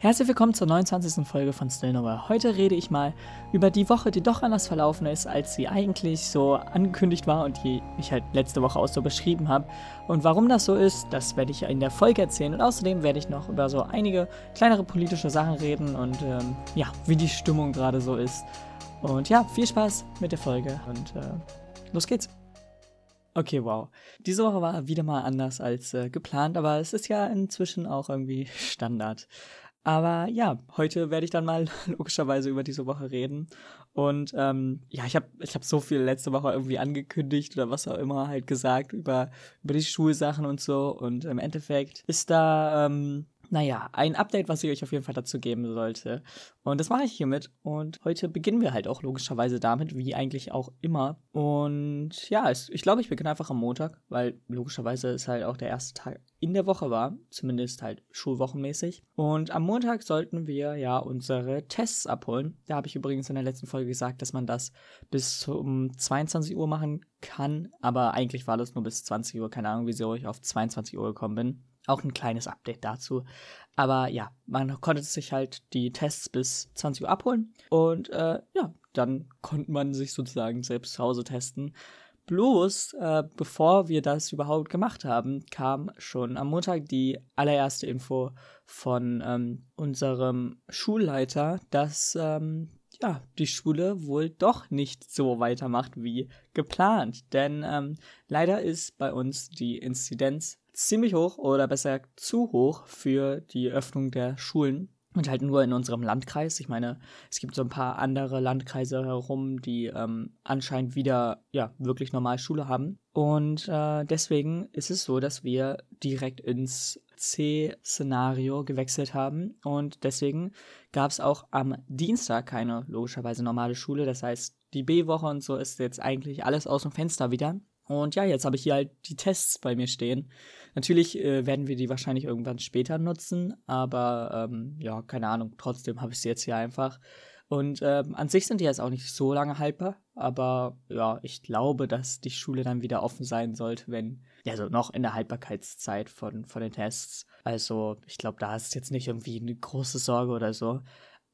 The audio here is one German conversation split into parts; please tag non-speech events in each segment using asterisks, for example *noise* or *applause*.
Herzlich willkommen zur 29. Folge von Still Nowhere. Heute rede ich mal über die Woche, die doch anders verlaufen ist, als sie eigentlich so angekündigt war und die ich halt letzte Woche auch so beschrieben habe. Und warum das so ist, das werde ich in der Folge erzählen. Und außerdem werde ich noch über so einige kleinere politische Sachen reden und ähm, ja, wie die Stimmung gerade so ist. Und ja, viel Spaß mit der Folge und äh, los geht's. Okay, wow. Diese Woche war wieder mal anders als äh, geplant, aber es ist ja inzwischen auch irgendwie Standard. Aber ja, heute werde ich dann mal *laughs* logischerweise über diese Woche reden. Und ähm, ja, ich habe ich hab so viel letzte Woche irgendwie angekündigt oder was auch immer halt gesagt über, über die Schulsachen und so. Und im Endeffekt ist da ähm, naja, ein Update, was ich euch auf jeden Fall dazu geben sollte. Und das mache ich hiermit. Und heute beginnen wir halt auch logischerweise damit, wie eigentlich auch immer. Und ja, es, ich glaube, ich beginne einfach am Montag, weil logischerweise es halt auch der erste Tag in der Woche war, zumindest halt schulwochenmäßig. Und am Montag sollten wir ja unsere Tests abholen. Da habe ich übrigens in der letzten Folge gesagt, dass man das bis um 22 Uhr machen kann, aber eigentlich war das nur bis 20 Uhr. Keine Ahnung, wieso ich auf 22 Uhr gekommen bin. Auch ein kleines Update dazu. Aber ja, man konnte sich halt die Tests bis 20 Uhr abholen und äh, ja, dann konnte man sich sozusagen selbst zu Hause testen. Bloß, äh, bevor wir das überhaupt gemacht haben, kam schon am Montag die allererste Info von ähm, unserem Schulleiter, dass ähm, ja, die Schule wohl doch nicht so weitermacht wie geplant. Denn ähm, leider ist bei uns die Inzidenz ziemlich hoch oder besser zu hoch für die Öffnung der Schulen. Und halt nur in unserem Landkreis. Ich meine, es gibt so ein paar andere Landkreise herum, die ähm, anscheinend wieder ja wirklich normal Schule haben. Und äh, deswegen ist es so, dass wir direkt ins C-Szenario gewechselt haben. Und deswegen gab es auch am Dienstag keine logischerweise normale Schule. Das heißt, die B-Woche und so ist jetzt eigentlich alles aus dem Fenster wieder. Und ja, jetzt habe ich hier halt die Tests bei mir stehen. Natürlich äh, werden wir die wahrscheinlich irgendwann später nutzen, aber ähm, ja, keine Ahnung, trotzdem habe ich sie jetzt hier einfach. Und ähm, an sich sind die jetzt auch nicht so lange haltbar, aber ja, ich glaube, dass die Schule dann wieder offen sein sollte, wenn, ja, so noch in der Haltbarkeitszeit von, von den Tests. Also, ich glaube, da ist jetzt nicht irgendwie eine große Sorge oder so.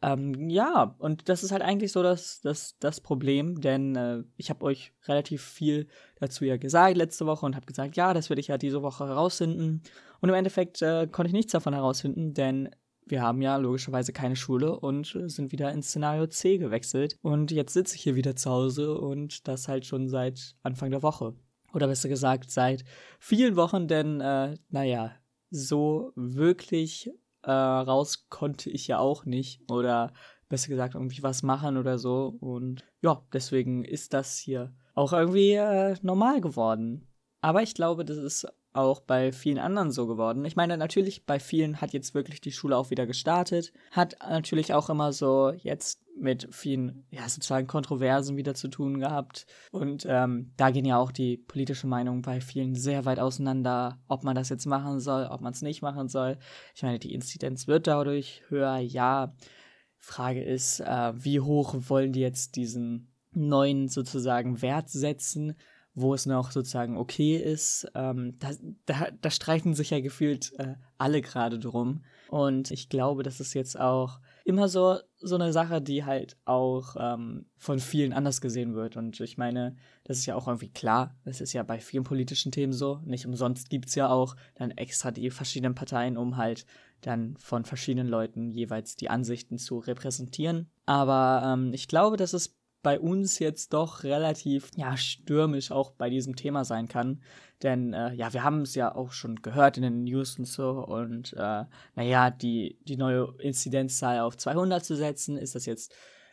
Ähm, ja, und das ist halt eigentlich so das, das, das Problem, denn äh, ich habe euch relativ viel dazu ja gesagt letzte Woche und habe gesagt, ja, das werde ich ja diese Woche herausfinden. Und im Endeffekt äh, konnte ich nichts davon herausfinden, denn wir haben ja logischerweise keine Schule und sind wieder ins Szenario C gewechselt. Und jetzt sitze ich hier wieder zu Hause und das halt schon seit Anfang der Woche. Oder besser gesagt, seit vielen Wochen, denn, äh, naja, so wirklich äh, raus konnte ich ja auch nicht. Oder besser gesagt, irgendwie was machen oder so. Und ja, deswegen ist das hier auch irgendwie äh, normal geworden. Aber ich glaube, das ist auch bei vielen anderen so geworden. Ich meine, natürlich, bei vielen hat jetzt wirklich die Schule auch wieder gestartet. Hat natürlich auch immer so jetzt mit vielen, ja, sozusagen Kontroversen wieder zu tun gehabt. Und ähm, da gehen ja auch die politischen Meinungen bei vielen sehr weit auseinander, ob man das jetzt machen soll, ob man es nicht machen soll. Ich meine, die Inzidenz wird dadurch höher, ja. Frage ist, äh, wie hoch wollen die jetzt diesen neuen sozusagen Wert setzen? Wo es noch sozusagen okay ist. Ähm, da, da, da streiten sich ja gefühlt äh, alle gerade drum. Und ich glaube, das ist jetzt auch immer so, so eine Sache, die halt auch ähm, von vielen anders gesehen wird. Und ich meine, das ist ja auch irgendwie klar. Das ist ja bei vielen politischen Themen so. Nicht umsonst gibt es ja auch dann extra die verschiedenen Parteien, um halt dann von verschiedenen Leuten jeweils die Ansichten zu repräsentieren. Aber ähm, ich glaube, dass es bei uns jetzt doch relativ ja, stürmisch auch bei diesem Thema sein kann. Denn äh, ja, wir haben es ja auch schon gehört in den News und so. Und äh, naja, die, die neue Inzidenzzahl auf 200 zu setzen, ist das jetzt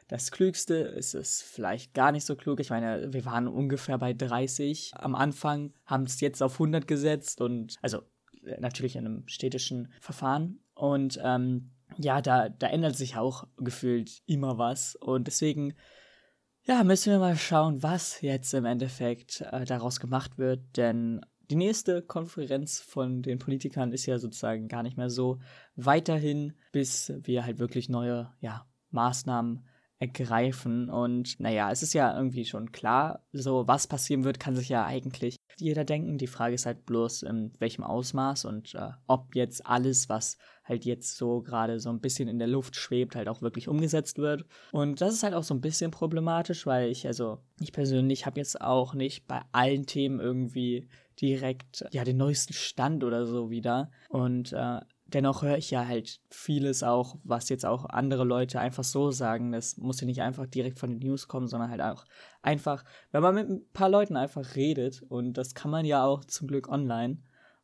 das Klügste? Ist es vielleicht gar nicht so klug? Ich meine, wir waren ungefähr bei 30 am Anfang, haben es jetzt auf 100 gesetzt und also äh, natürlich in einem städtischen Verfahren. Und ähm, ja, da, da ändert sich auch gefühlt immer was. Und deswegen ja, müssen wir mal schauen, was jetzt im Endeffekt äh, daraus gemacht wird, denn die nächste Konferenz von den Politikern ist ja sozusagen gar nicht mehr so weiterhin, bis wir halt wirklich neue ja, Maßnahmen ergreifen. Und naja, es ist ja irgendwie schon klar, so was passieren wird, kann sich ja eigentlich jeder denken. Die Frage ist halt bloß, in welchem Ausmaß und äh, ob jetzt alles, was halt jetzt so gerade so ein bisschen in der Luft schwebt, halt auch wirklich umgesetzt wird. Und das ist halt auch so ein bisschen problematisch, weil ich, also ich persönlich habe jetzt auch nicht bei allen Themen irgendwie direkt ja den neuesten Stand oder so wieder. Und äh, dennoch höre ich ja halt vieles auch, was jetzt auch andere Leute einfach so sagen. Das muss ja nicht einfach direkt von den News kommen, sondern halt auch einfach, wenn man mit ein paar Leuten einfach redet. Und das kann man ja auch zum Glück online.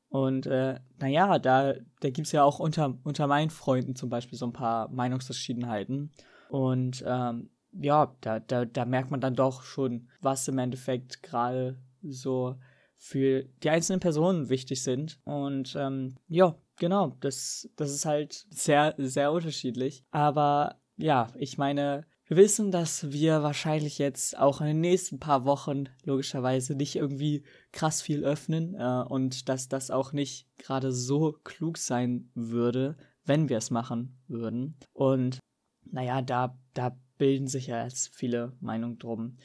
Und äh, naja, da, da gibt es ja auch unter, unter meinen Freunden zum Beispiel so ein paar Meinungsverschiedenheiten. Und ähm, ja, da, da, da merkt man dann doch schon, was im Endeffekt gerade so für die einzelnen Personen wichtig sind. Und ähm, ja, genau, das, das ist halt sehr, sehr unterschiedlich. Aber ja, ich meine, wir wissen, dass wir wahrscheinlich jetzt auch in den nächsten paar Wochen logischerweise nicht irgendwie krass viel öffnen äh, und dass das auch nicht gerade so klug sein würde, wenn wir es machen würden. Und naja, da, da bilden sich ja jetzt viele Meinungen drum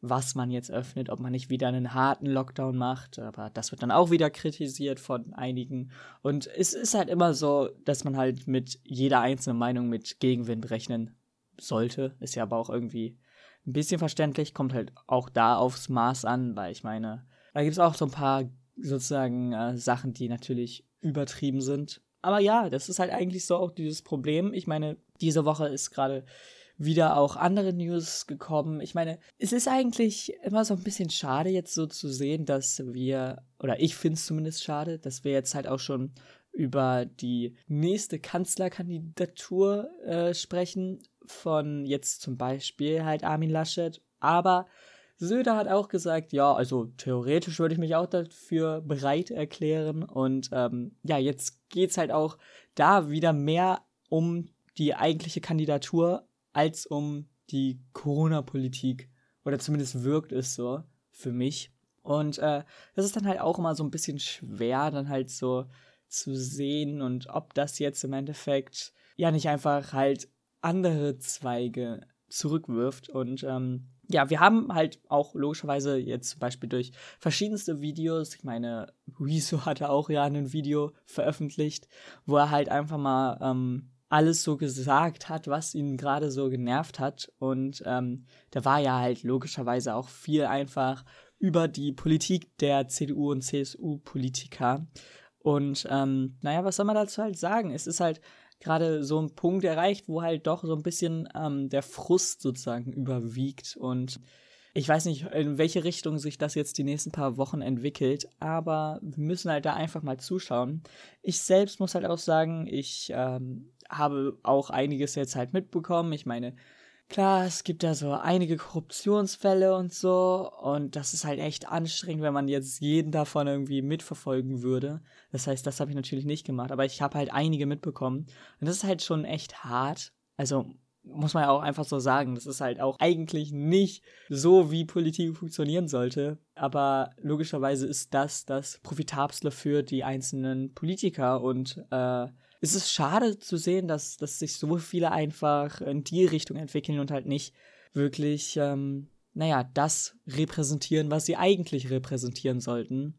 was man jetzt öffnet, ob man nicht wieder einen harten Lockdown macht. Aber das wird dann auch wieder kritisiert von einigen. Und es ist halt immer so, dass man halt mit jeder einzelnen Meinung mit Gegenwind rechnen sollte. Ist ja aber auch irgendwie ein bisschen verständlich, kommt halt auch da aufs Maß an, weil ich meine, da gibt es auch so ein paar sozusagen äh, Sachen, die natürlich übertrieben sind. Aber ja, das ist halt eigentlich so auch dieses Problem. Ich meine, diese Woche ist gerade wieder auch andere News gekommen. Ich meine, es ist eigentlich immer so ein bisschen schade, jetzt so zu sehen, dass wir, oder ich finde es zumindest schade, dass wir jetzt halt auch schon über die nächste Kanzlerkandidatur äh, sprechen, von jetzt zum Beispiel halt Armin Laschet. Aber Söder hat auch gesagt, ja, also theoretisch würde ich mich auch dafür bereit erklären. Und ähm, ja, jetzt geht es halt auch da wieder mehr um die eigentliche Kandidatur als um die Corona-Politik. Oder zumindest wirkt es so für mich. Und äh, das ist dann halt auch immer so ein bisschen schwer, dann halt so zu sehen und ob das jetzt im Endeffekt ja nicht einfach halt andere Zweige zurückwirft. Und ähm, ja, wir haben halt auch logischerweise jetzt zum Beispiel durch verschiedenste Videos, ich meine, Rezo *laughs* hatte auch ja ein Video veröffentlicht, wo er halt einfach mal ähm, alles so gesagt hat, was ihn gerade so genervt hat. Und ähm, da war ja halt logischerweise auch viel einfach über die Politik der CDU und CSU-Politiker. Und ähm, naja, was soll man dazu halt sagen? Es ist halt gerade so ein Punkt erreicht, wo halt doch so ein bisschen ähm, der Frust sozusagen überwiegt. Und ich weiß nicht, in welche Richtung sich das jetzt die nächsten paar Wochen entwickelt, aber wir müssen halt da einfach mal zuschauen. Ich selbst muss halt auch sagen, ich ähm, habe auch einiges jetzt halt mitbekommen. Ich meine, klar, es gibt da so einige Korruptionsfälle und so. Und das ist halt echt anstrengend, wenn man jetzt jeden davon irgendwie mitverfolgen würde. Das heißt, das habe ich natürlich nicht gemacht. Aber ich habe halt einige mitbekommen. Und das ist halt schon echt hart. Also muss man ja auch einfach so sagen. Das ist halt auch eigentlich nicht so, wie Politik funktionieren sollte. Aber logischerweise ist das das Profitabelste für die einzelnen Politiker und äh, es ist schade zu sehen, dass, dass sich so viele einfach in die Richtung entwickeln und halt nicht wirklich, ähm, naja, das repräsentieren, was sie eigentlich repräsentieren sollten.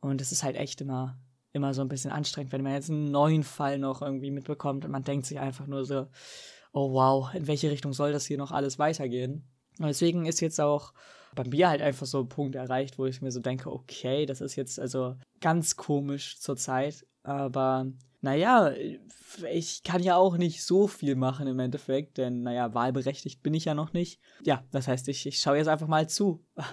Und es ist halt echt immer, immer so ein bisschen anstrengend, wenn man jetzt einen neuen Fall noch irgendwie mitbekommt und man denkt sich einfach nur so, oh wow, in welche Richtung soll das hier noch alles weitergehen? Und deswegen ist jetzt auch bei mir halt einfach so ein Punkt erreicht, wo ich mir so denke, okay, das ist jetzt also ganz komisch zur Zeit, aber naja, ich kann ja auch nicht so viel machen im Endeffekt, denn naja, wahlberechtigt bin ich ja noch nicht. Ja, das heißt, ich, ich schaue jetzt einfach mal zu. *laughs*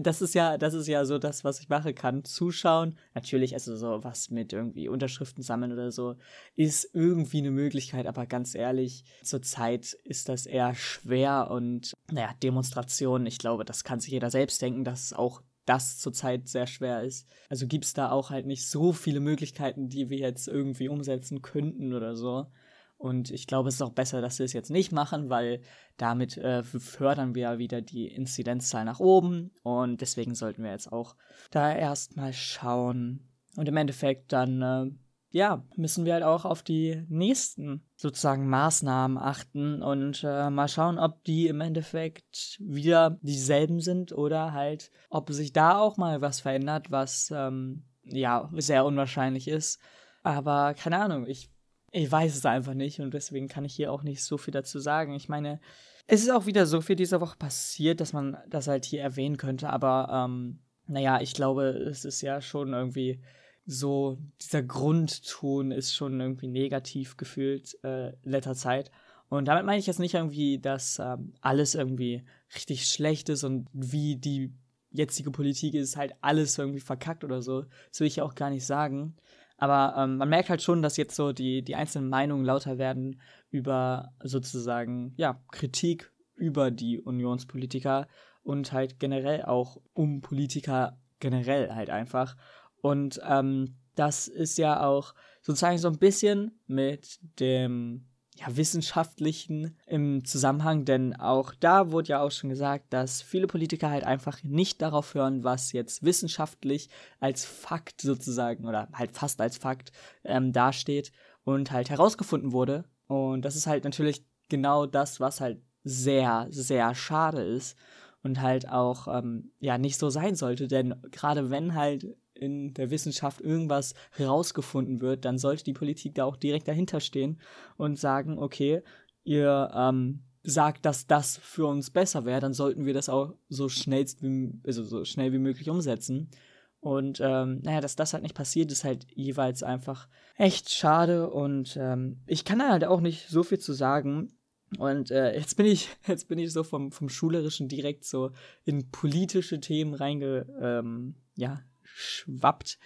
Das ist ja, das ist ja so das, was ich machen kann. Zuschauen. Natürlich, also so was mit irgendwie Unterschriften sammeln oder so, ist irgendwie eine Möglichkeit, aber ganz ehrlich, zurzeit ist das eher schwer und naja, Demonstrationen, ich glaube, das kann sich jeder selbst denken, dass es auch das zurzeit sehr schwer ist. Also gibt es da auch halt nicht so viele Möglichkeiten, die wir jetzt irgendwie umsetzen könnten oder so. Und ich glaube, es ist auch besser, dass wir es jetzt nicht machen, weil damit äh, fördern wir ja wieder die Inzidenzzahl nach oben. Und deswegen sollten wir jetzt auch da erstmal schauen. Und im Endeffekt dann, äh, ja, müssen wir halt auch auf die nächsten sozusagen Maßnahmen achten und äh, mal schauen, ob die im Endeffekt wieder dieselben sind oder halt, ob sich da auch mal was verändert, was ähm, ja sehr unwahrscheinlich ist. Aber keine Ahnung, ich, ich weiß es einfach nicht und deswegen kann ich hier auch nicht so viel dazu sagen. Ich meine, es ist auch wieder so viel diese Woche passiert, dass man das halt hier erwähnen könnte, aber ähm, naja, ich glaube, es ist ja schon irgendwie so, dieser Grundton ist schon irgendwie negativ gefühlt äh, letzter Zeit. Und damit meine ich jetzt nicht irgendwie, dass ähm, alles irgendwie richtig schlecht ist und wie die jetzige Politik ist, halt alles irgendwie verkackt oder so. Das will ich ja auch gar nicht sagen. Aber ähm, man merkt halt schon, dass jetzt so die, die einzelnen Meinungen lauter werden über sozusagen, ja, Kritik über die Unionspolitiker und halt generell auch um Politiker generell halt einfach. Und ähm, das ist ja auch sozusagen so ein bisschen mit dem ja, wissenschaftlichen im Zusammenhang, denn auch da wurde ja auch schon gesagt, dass viele Politiker halt einfach nicht darauf hören, was jetzt wissenschaftlich als Fakt sozusagen oder halt fast als Fakt ähm, dasteht und halt herausgefunden wurde. Und das ist halt natürlich genau das, was halt sehr, sehr schade ist und halt auch ähm, ja nicht so sein sollte, denn gerade wenn halt in der Wissenschaft irgendwas herausgefunden wird, dann sollte die Politik da auch direkt dahinter stehen und sagen, okay, ihr ähm, sagt, dass das für uns besser wäre, dann sollten wir das auch so schnell wie, also so schnell wie möglich umsetzen. Und ähm, naja, dass das halt nicht passiert, ist halt jeweils einfach echt schade. Und ähm, ich kann da halt auch nicht so viel zu sagen. Und äh, jetzt bin ich, *laughs* jetzt bin ich so vom, vom Schulerischen direkt so in politische Themen reinge, ähm, ja, schwappt.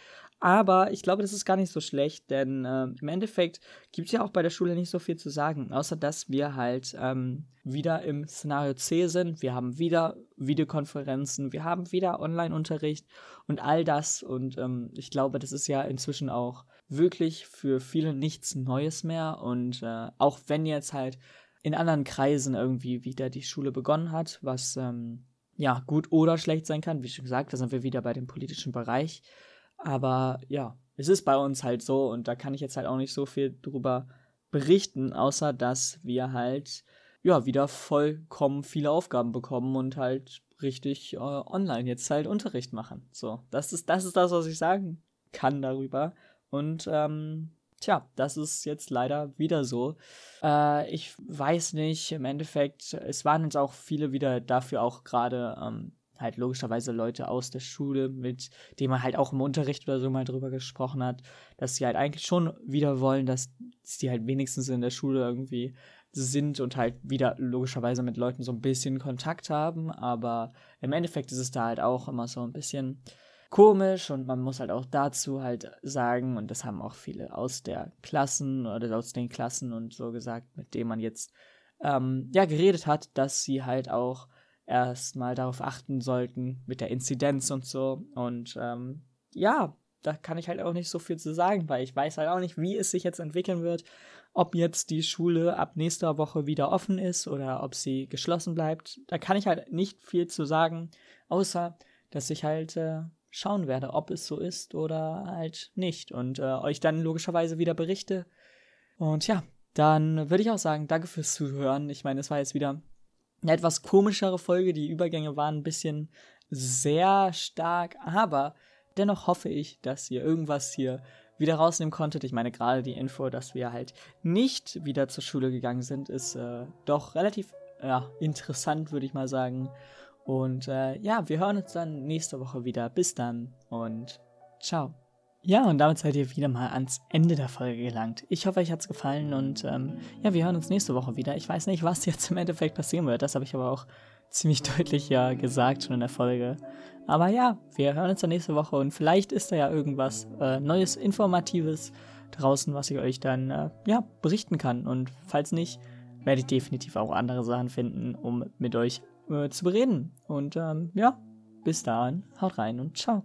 Aber ich glaube, das ist gar nicht so schlecht, denn äh, im Endeffekt gibt es ja auch bei der Schule nicht so viel zu sagen, außer dass wir halt ähm, wieder im Szenario C sind. Wir haben wieder Videokonferenzen, wir haben wieder Online-Unterricht und all das. Und ähm, ich glaube, das ist ja inzwischen auch wirklich für viele nichts Neues mehr. Und äh, auch wenn jetzt halt in anderen Kreisen irgendwie wieder die Schule begonnen hat, was ähm, ja, gut oder schlecht sein kann. Wie schon gesagt, da sind wir wieder bei dem politischen Bereich. Aber ja, es ist bei uns halt so und da kann ich jetzt halt auch nicht so viel drüber berichten, außer dass wir halt ja wieder vollkommen viele Aufgaben bekommen und halt richtig äh, online jetzt halt Unterricht machen. So, das ist das ist das, was ich sagen kann darüber. Und ähm, Tja, das ist jetzt leider wieder so. Äh, ich weiß nicht, im Endeffekt, es waren jetzt auch viele wieder dafür auch gerade ähm, halt logischerweise Leute aus der Schule, mit denen man halt auch im Unterricht oder so mal drüber gesprochen hat, dass sie halt eigentlich schon wieder wollen, dass sie halt wenigstens in der Schule irgendwie sind und halt wieder logischerweise mit Leuten so ein bisschen Kontakt haben, aber im Endeffekt ist es da halt auch immer so ein bisschen komisch und man muss halt auch dazu halt sagen, und das haben auch viele aus der Klassen oder aus den Klassen und so gesagt, mit denen man jetzt ähm, ja geredet hat, dass sie halt auch erstmal darauf achten sollten mit der Inzidenz und so. Und ähm, ja, da kann ich halt auch nicht so viel zu sagen, weil ich weiß halt auch nicht, wie es sich jetzt entwickeln wird, ob jetzt die Schule ab nächster Woche wieder offen ist oder ob sie geschlossen bleibt. Da kann ich halt nicht viel zu sagen, außer dass ich halt äh, schauen werde, ob es so ist oder halt nicht. Und äh, euch dann logischerweise wieder berichte. Und ja, dann würde ich auch sagen, danke fürs Zuhören. Ich meine, es war jetzt wieder eine etwas komischere Folge. Die Übergänge waren ein bisschen sehr stark, aber dennoch hoffe ich, dass ihr irgendwas hier wieder rausnehmen konntet. Ich meine, gerade die Info, dass wir halt nicht wieder zur Schule gegangen sind, ist äh, doch relativ ja, interessant, würde ich mal sagen. Und äh, ja, wir hören uns dann nächste Woche wieder. Bis dann und ciao. Ja, und damit seid ihr wieder mal ans Ende der Folge gelangt. Ich hoffe, euch hat's gefallen und ähm, ja, wir hören uns nächste Woche wieder. Ich weiß nicht, was jetzt im Endeffekt passieren wird. Das habe ich aber auch ziemlich *laughs* deutlich ja gesagt schon in der Folge. Aber ja, wir hören uns dann nächste Woche und vielleicht ist da ja irgendwas äh, Neues, Informatives draußen, was ich euch dann äh, ja berichten kann. Und falls nicht, werde ich definitiv auch andere Sachen finden, um mit euch äh, zu bereden. Und ähm, ja, bis dahin, haut rein und ciao.